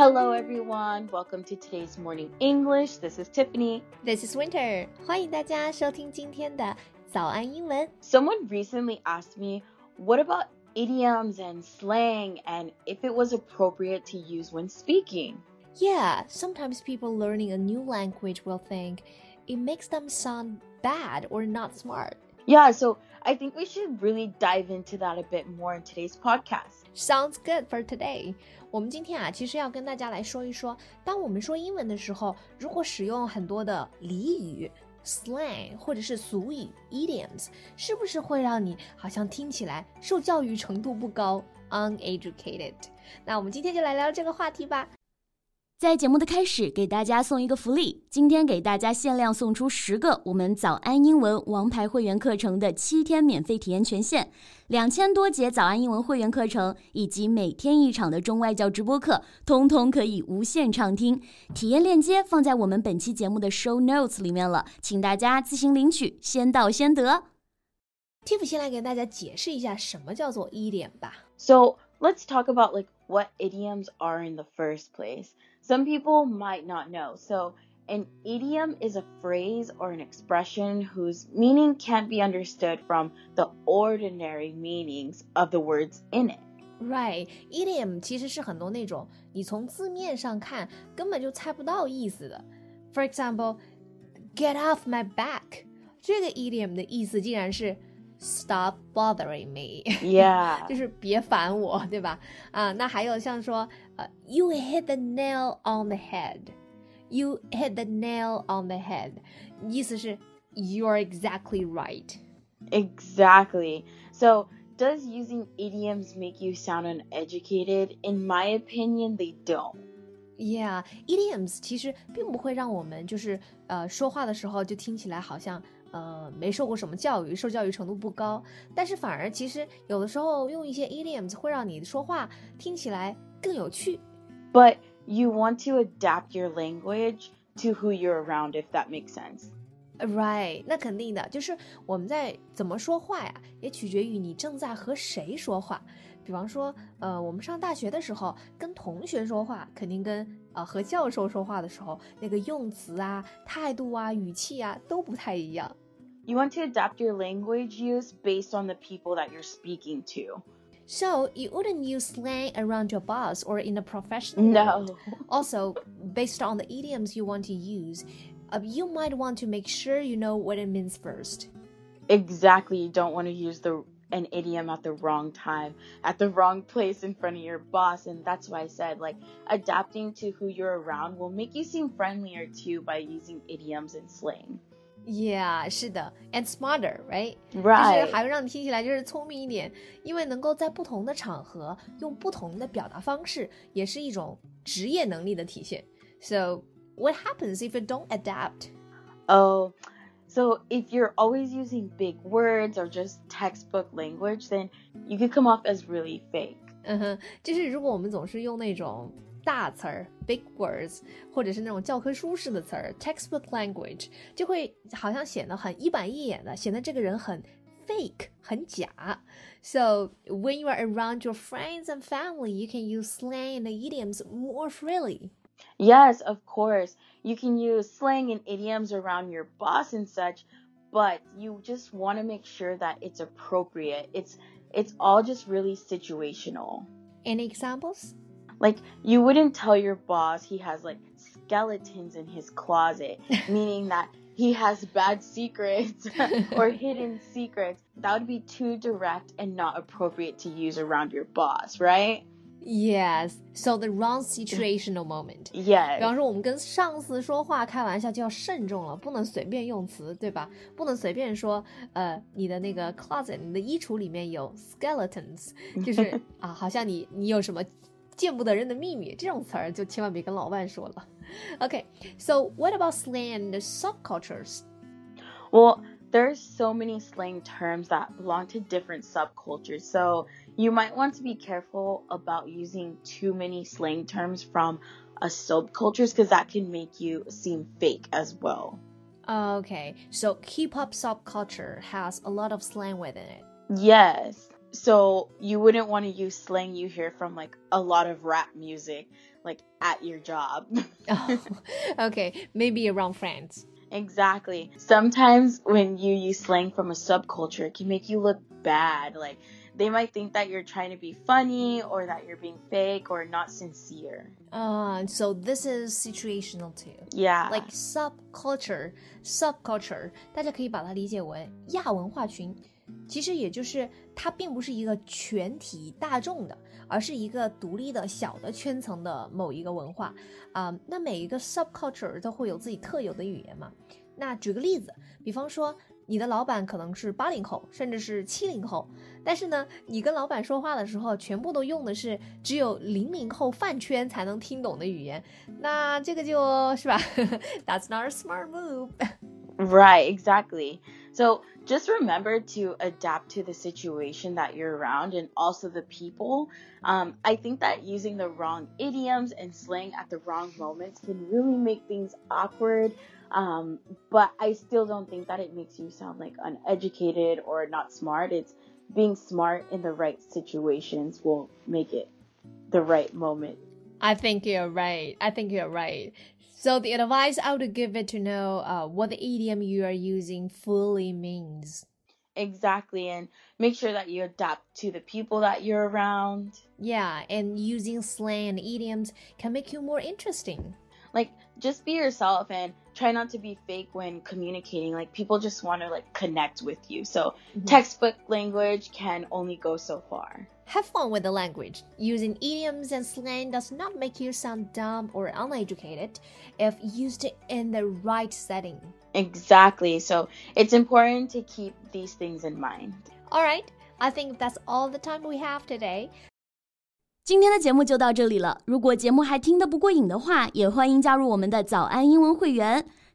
Hello, everyone. Welcome to today's morning English. This is Tiffany. This is Winter. 欢迎大家收听今天的早安英文。 Someone recently asked me, what about idioms and slang and if it was appropriate to use when speaking? Yeah, sometimes people learning a new language will think it makes them sound bad or not smart. Yeah, so I think we should really dive into that a bit more in today's podcast. Sounds good for today. 我们今天啊，其实要跟大家来说一说，当我们说英文的时候，如果使用很多的俚语、slang 或者是俗语 idioms，是不是会让你好像听起来受教育程度不高 uneducated？那我们今天就来聊这个话题吧。 在节目的开始，给大家送一个福利。今天给大家限量送出十个我们早安英文王牌会员课程的七天免费体验权限，两千多节早安英文会员课程以及每天一场的中外教直播课，通通可以无限畅听。体验链接放在我们本期节目的 show notes 里面了，请大家自行领取，先到先得。Tiff 先来给大家解释一下什么叫做 idiom 吧。So let's talk about like what idioms are in the first place. Some people might not know. So an idiom is a phrase or an expression whose meaning can't be understood from the ordinary meanings of the words in it. Right, idiom 其实是很多那种你从字面上看根本就猜不到意思的。For example, get off my back，这个 idiom 的意思竟然是 stop bothering me， Yeah. 就是别烦我，对吧？啊，那还有像说， 呃，you hit the nail on the head，you hit the nail on the head，意思是 you're exactly right。 Exactly. So, does using idioms make you sound uneducated? In my opinion, they don't. Yeah, idioms 其实并不会让我们就是呃说话的时候就听起来好像呃没受过什么教育，受教育程度不高，但是反而其实有的时候用一些 idioms 会让你说话听起来 更有趣。 But you want to adapt your language to who you're around, if that makes sense. Right，那肯定的，就是我们在怎么说话呀，也取决于你正在和谁说话。比方说，呃，我们上大学的时候跟同学说话，肯定跟呃和教授说话的时候，那个用词啊、态度啊、语气啊都不太一样。 You want to adapt your language use based on the people that you're speaking to. So you wouldn't use slang around your boss or in a professional. No. world. Also, based on the idioms you want to use, uh, you might want to make sure you know what it means first. Exactly. You don't want to use the an idiom at the wrong time, at the wrong place in front of your boss. And that's why I said like adapting to who you're around will make you seem friendlier too by using idioms and slang. Yeah，是的，and smarter, right? 就是 Right. 还会让你听起来就是聪明一点，因为能够在不同的场合用不同的表达方式，也是一种职业能力的体现。So what happens if you don't adapt? Oh, so if you're always using big words or just textbook language, then you could come off as really fake. 嗯哼，就是如果我们总是用那种 大词儿 （big words） 或者是那种教科书式的词儿 （textbook language），就会好像显得很一板一眼的，显得这个人很 fake 很假。So when you are around your friends and family, you can use slang and idioms more freely. Yes, of course. You can use slang and idioms around your boss and such, but you just want to make sure that it's appropriate. It's it's all just really situational. Any examples? Like you wouldn't tell your boss he has like skeletons in his closet, meaning that he has bad secrets or hidden secrets. That would be too direct and not appropriate to use around your boss, right? Yes. So the wrong situational moment. 比 Yes. 方说，我们跟上司说话开玩笑就要慎重了，不能随便用词，对吧？不能随便说，呃，你的那个 closet，你的衣橱里面有 skeletons，就是啊，好像你你有什么 见不得人的秘密，这种词儿就千万别跟老外说了。OK，so、what about slang and subcultures？ Well, there's so many slang terms that belong to different subcultures, so you might want to be careful about using too many slang terms from a subcultures because that can make you seem fake as well. Okay, so hip hop subculture has a lot of slang within it. Yes. So you wouldn't want to use slang you hear from like a lot of rap music, like at your job. oh, okay, maybe around friends. Exactly. Sometimes when you use slang from a subculture, it can make you look bad. Like they might think that you're trying to be funny or that you're being fake or not sincere. Uh, so this is situational too. Yeah. Like subculture, subculture，大家可以把它理解为亚文化群。 其实也就是它并不是一个全体大众的，而是一个独立的小的圈层的某一个文化啊。那每一个 subculture 都会有自己特有的语言嘛。那举个例子，比方说你的老板可能是八零后，甚至是七零后，但是呢，你跟老板说话的时候，全部都用的是只有零零后饭圈才能听懂的语言，那这个就是吧？That's not a smart move. Right, exactly. So just remember to adapt to the situation that you're around and also the people. Um, I think that using the wrong idioms and slang at the wrong moments can really make things awkward. Um, but I still don't think that it makes you sound like uneducated or not smart. It's being smart in the right situations will make it the right moment. I think you're right. I think you're right. So the advice I would give it to know uh, what the idiom you are using fully means. Exactly, and make sure that you adapt to the people that you're around. Yeah, and using slang and idioms can make you more interesting. Like, just be yourself and try not to be fake when communicating. Like, people just want to like connect with you. So, mm -hmm. textbook language can only go so far. Have fun with the language. Using idioms and slang does not make you sound dumb or uneducated if used in the right setting. Exactly. So it's important to keep these things in mind. All right. I think that's all the time we have today. 今天的节目就到这里了。如果节目还听得不过瘾的话，也欢迎加入我们的早安英文会员。